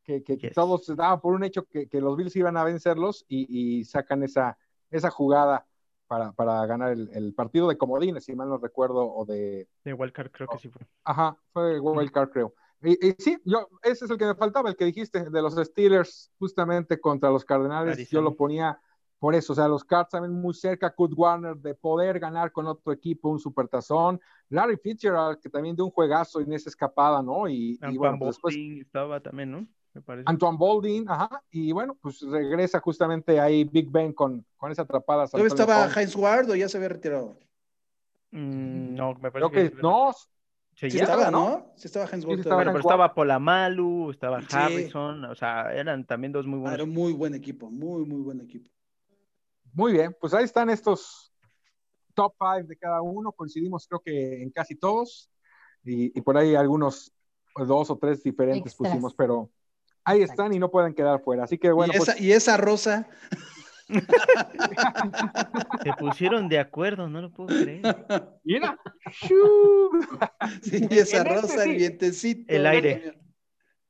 que, todos se daban por un hecho que, los Bills iban a vencerlos y, sacan esa, esa jugada para, ganar el, partido de comodines, si mal no recuerdo, o de... De Wildcard, creo que sí fue. Ajá, fue Wildcard, creo. Y, sí, yo, ese es el que me faltaba, el que dijiste, de los Steelers, justamente contra los Cardenales, yo lo ponía por eso, o sea, los Cards saben muy cerca, Kurt Warner, de poder ganar con otro equipo un supertazón. Larry Fitzgerald, que también de un juegazo en esa escapada, ¿no? Y, bueno, pues después. estaba también, ¿no? Me parece. Antoine Bolding, ajá. Y bueno, pues regresa justamente ahí Big Ben con, con esa atrapada. ¿Dónde estaba Heinz Ward o ya se había retirado? Mm, no, me parece Creo que, no. Sí, estaba, ¿no? Sí estaba Heinz Ward. estaba, pero estaba Polamalu, estaba Harrison, o sea, eran también dos muy buenos. era un muy buen equipo, muy, muy buen equipo. Muy bien, pues ahí están estos top five de cada uno. Coincidimos creo que en casi todos. Y, por ahí algunos dos o tres diferentes pusimos, pero ahí están y no pueden quedar fuera. Así que bueno. Y esa, pues y esa rosa. <laughs> Se pusieron de acuerdo, no lo puedo creer. Mira. sí, <laughs> esa rosa, el vientecito. El aire.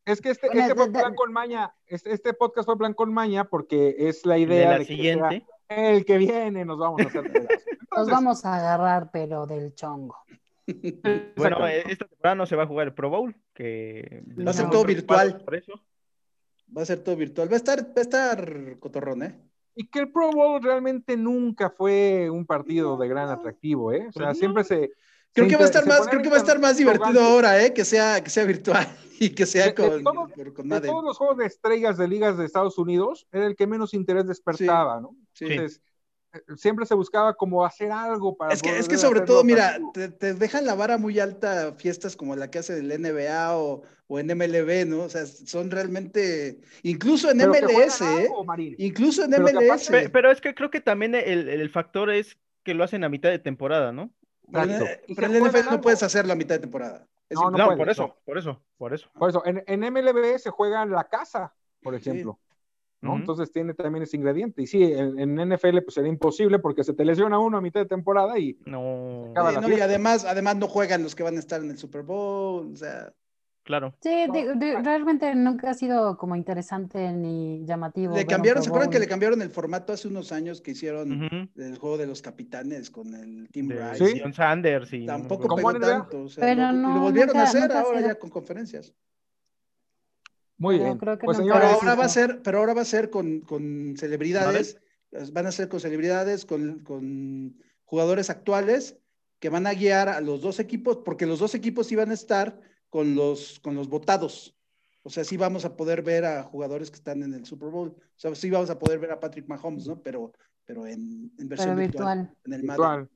Es que este, este fue plan con maña, este, este, podcast fue plan con maña porque es la idea de, la siguiente el que viene nos vamos a hacer <laughs> Nos vamos a agarrar, pero del chongo. Bueno, esta temporada no se va a jugar el Pro Bowl, que va a ser todo virtual. Va a ser todo virtual. Va a estar, va a estar cotorrón, ¿eh? Y que el Pro Bowl realmente nunca fue un partido de gran atractivo, ¿eh? O sea, pues siempre se. Creo que va a estar más, creo que va a estar más divertido ahora, ¿eh? Que sea, que sea virtual <laughs> y que sea con, de todos los juegos de estrellas de ligas de Estados Unidos, era el que menos interés despertaba, ¿no? Entonces, eh, siempre se buscaba como hacer algo para... Es que, es que sobre todo, mira, te, dejan la vara muy alta fiestas como la que hace del NBA o, o en MLB, ¿no? O sea, son realmente, incluso en MLS, ¿eh? Incluso en MLS. pero es que creo que también el, el factor es que lo hacen a mitad de temporada, ¿no? Pero, en el NFL no puedes hacer la mitad de temporada. no, no, por eso, por eso, por eso. Por eso, en, en MLB se juega en la casa, por ejemplo. ¿No? Entonces tiene también ese ingrediente. Y sí, en, NFL pues sería imposible porque se te lesiona uno a mitad de temporada y... No. y además, además no juegan los que van a estar en el Super Bowl, o sea... Claro. Sí, realmente nunca ha sido como interesante ni llamativo. Le cambiaron, ¿se acuerdan que le cambiaron el formato hace unos años que hicieron el juego de los capitanes con el Team Rice? Sí, Sanders y... Tampoco pegó tanto. O sea, lo, lo, volvieron a hacer ahora ya con conferencias. Muy bien. Pues, pero, ahora va a ser, pero ahora va a ser con, con celebridades, van a ser con celebridades, con, con, jugadores actuales que van a guiar a los dos equipos, porque los dos equipos iban a estar con los, con los votados. O sea, sí vamos a poder ver a jugadores que están en el Super Bowl. O sea, sí vamos a poder ver a Patrick Mahomes, ¿no? Pero, pero en, en versión virtual, En el virtual.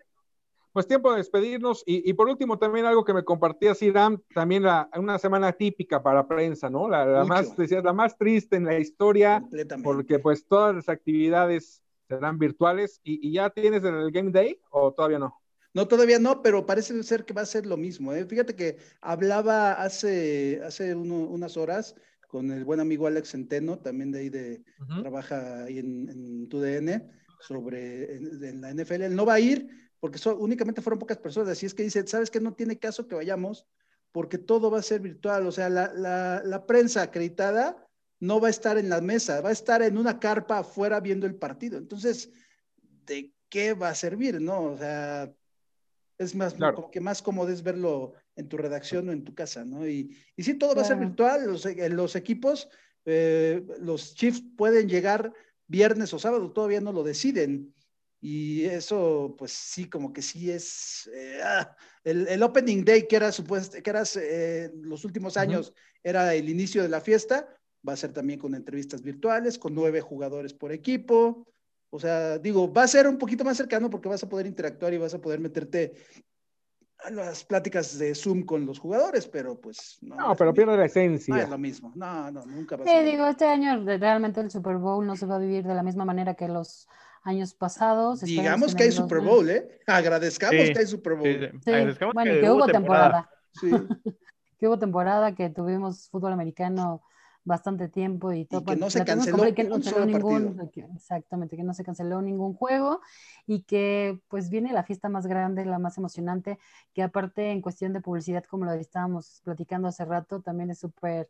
Pues tiempo de despedirnos. Y, por último, también algo que me compartía Siram, también una semana típica para prensa, ¿no? La, más, la más triste en la historia, porque pues todas las actividades serán virtuales. ¿Y, ya tienes el Game Day o todavía no? No, todavía no, pero parece ser que va a ser lo mismo. ¿eh? Fíjate que hablaba hace, hace unas horas con el buen amigo Alex Centeno, también de ahí de, trabaja ahí en, en TUDN, sobre en, la NFL. Él no va a ir porque únicamente fueron pocas personas, así es que dice, ¿sabes que No tiene caso que vayamos porque todo va a ser virtual, o sea, la, la, la prensa acreditada no va a estar en la mesa, va a estar en una carpa afuera viendo el partido. Entonces, ¿de qué va a servir, no? O sea, es más, como que más cómodo es verlo en tu redacción o en tu casa, ¿no? Y, y sí, todo va a ser virtual, los, los equipos, eh, los Chiefs pueden llegar viernes o sábado, todavía no lo deciden. Y eso, pues sí, como que sí es eh, ah, el, el, opening day que era supuesto, que era eh, los últimos años, era el inicio de la fiesta, va a ser también con entrevistas virtuales, con nueve jugadores por equipo. O sea, digo, va a ser un poquito más cercano porque vas a poder interactuar y vas a poder meterte a las pláticas de Zoom con los jugadores, pero pues no. No, pero pierde la esencia. No es lo mismo. No, no, nunca va a ser. Sí, digo, este año realmente el Super Bowl no se va a vivir de la misma manera que los años pasados. Digamos que hay Super Bowl, ¿eh? Agradezcamos que hay Super Bowl. Sí, bueno, que, hubo temporada. Sí. <laughs> que hubo temporada, que tuvimos fútbol americano bastante tiempo y todo. que no se canceló, ningún, exactamente, que no se canceló ningún juego y que pues viene la fiesta más grande, la más emocionante, que aparte en cuestión de publicidad, como lo estábamos platicando hace rato, también es súper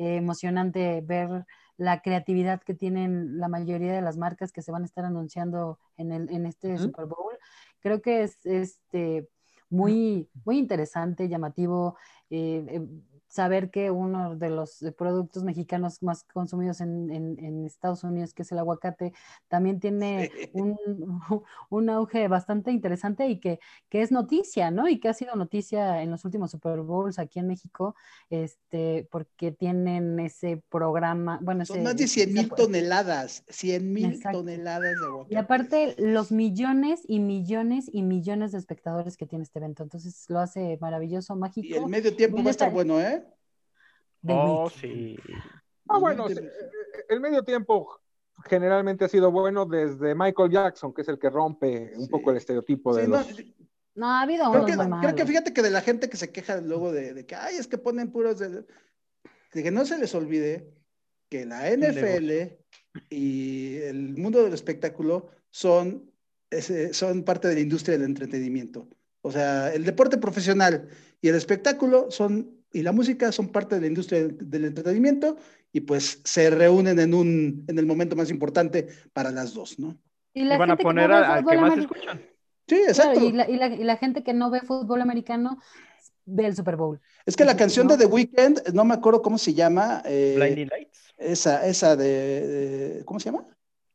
eh, emocionante ver la creatividad que tienen la mayoría de las marcas que se van a estar anunciando en, el, en este Super Bowl. Creo que es este, muy, muy interesante, llamativo. Eh, eh, saber que uno de los productos mexicanos más consumidos en, en, Estados Unidos, que es el aguacate, también tiene <laughs> un, <laughs> un, auge bastante interesante y que, que, es noticia, ¿no? Y que ha sido noticia en los últimos Super Bowls aquí en México, este, porque tienen ese programa, bueno, Son más de 100 mil toneladas, 100 mil toneladas de aguacate. Y aparte, los millones y millones y millones de espectadores que tiene este evento, entonces lo hace maravilloso, mágico. Y el medio tiempo va a estar bueno, ¿eh? Oh, sí. Ah, bueno, el medio tiempo generalmente ha sido bueno desde Michael Jackson, que es el que rompe un poco el estereotipo de los... No, ha habido creo que, creo que fíjate que de la gente que se queja luego de, que, ay, es que ponen puros de, que no se les olvide que la NFL y el mundo del espectáculo son, son parte de la industria del entretenimiento. O sea, el deporte profesional y el espectáculo son y la música son parte de la industria del entretenimiento y pues se reúnen en un en el momento más importante para las dos, ¿no? Y, van a poner al que más escuchan. Sí, exacto. y, la, y, la, gente que no ve fútbol americano ve el Super Bowl. Es que la canción de The Weeknd, no me acuerdo cómo se llama. Eh, Blinding Lights. Esa, esa de, ¿cómo se llama?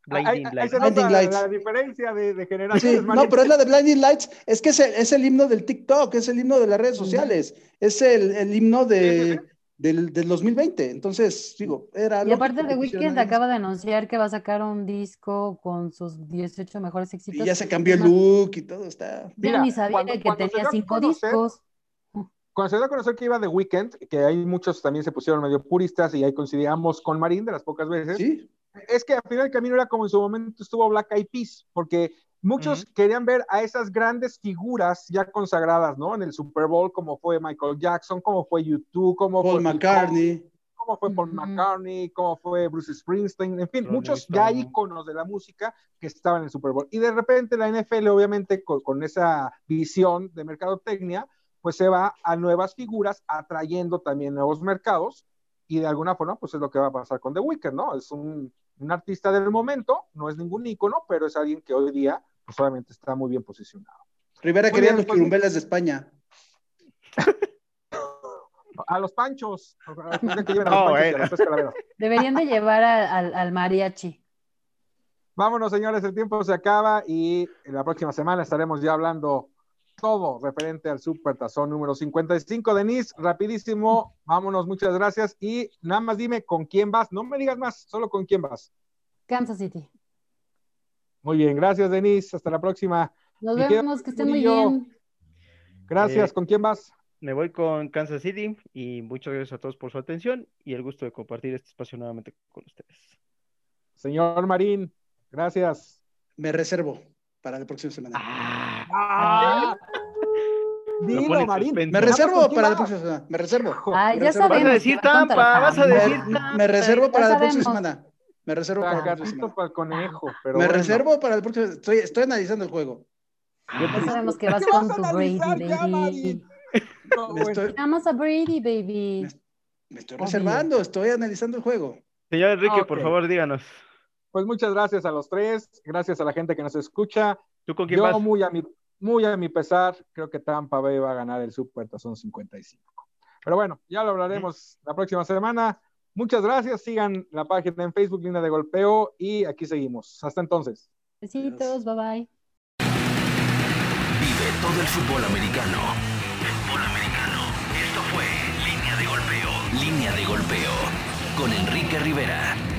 Blinding, Lights. La, diferencia de, de generaciones. Sí, no, pero es la de Blinding Lights. Es que es el, es el, himno del TikTok, es el himno de las redes sociales, es el, el himno de, del, del, 2020. Entonces, digo, era. Y aparte de Weekend acaba de anunciar que va a sacar un disco con sus 18 mejores éxitos. Y ya se cambió el look y todo está. Yo ni sabía que tenía cinco discos. Cuando se dio a conocer que iba de Weekend, que hay muchos también se pusieron medio puristas y ahí coincidíamos con Marín de las pocas veces. Sí es que al final del camino era como en su momento estuvo Black Eyed Peas, porque muchos querían ver a esas grandes figuras ya consagradas, ¿no? En el Super Bowl, como fue Michael Jackson, como fue YouTube, como Paul fue McCartney. Como fue Paul McCartney, como fue Bruce Springsteen, en fin, muchos ya íconos de la música que estaban en el Super Bowl. Y de repente la NFL, obviamente, con, con esa visión de mercadotecnia, pues se va a nuevas figuras, atrayendo también nuevos mercados, y de alguna forma, pues es lo que va a pasar con The Weeknd, ¿no? Es un un artista del momento, no es ningún ícono, pero es alguien que hoy día pues, obviamente está muy bien posicionado. Rivera quería los quirumbelas de España. <laughs> a los panchos. Deberían de llevar al mariachi. Vámonos, señores, el tiempo se acaba y la próxima semana estaremos ya hablando todo referente al Super Tazón número 55. Denise, rapidísimo, vámonos, muchas gracias. Y nada más dime con quién vas, no me digas más, solo con quién vas. Kansas City. Muy bien, gracias Denise, hasta la próxima. Nos vemos, que estén muy bien. Gracias, eh, ¿con quién vas? Me voy con Kansas City y muchas gracias a todos por su atención y el gusto de compartir este espacio nuevamente con ustedes. Señor Marín, gracias. Me reservo para la próxima semana. Ah, Dilo, Marín. Me reservo para la próxima semana. Me reservo. Ah, ya sabemos. Vas a decir Tampa, vas a decir Me, reservo para la próxima semana. Me reservo para, el conejo. Me reservo para el próximo. Estoy, estoy analizando el juego. Ya sabemos que vas con tu Brady, baby. Vamos a Brady, baby. Me, estoy reservando, estoy analizando el juego. Señor Enrique, por favor, díganos. Pues muchas gracias a los tres, gracias a la gente que nos escucha. ¿Tú con quién Yo muy a mi muy a mi pesar, creo que Tampa Bay va a ganar el Super Tazón 55. Pero bueno, ya lo hablaremos la próxima semana. Muchas gracias. Sigan la página en Facebook, Línea de Golpeo, y aquí seguimos. Hasta entonces. Besitos, bye bye. Vive todo el fútbol americano. Fútbol americano. Esto fue Línea de Golpeo. Línea de Golpeo. Con Enrique Rivera.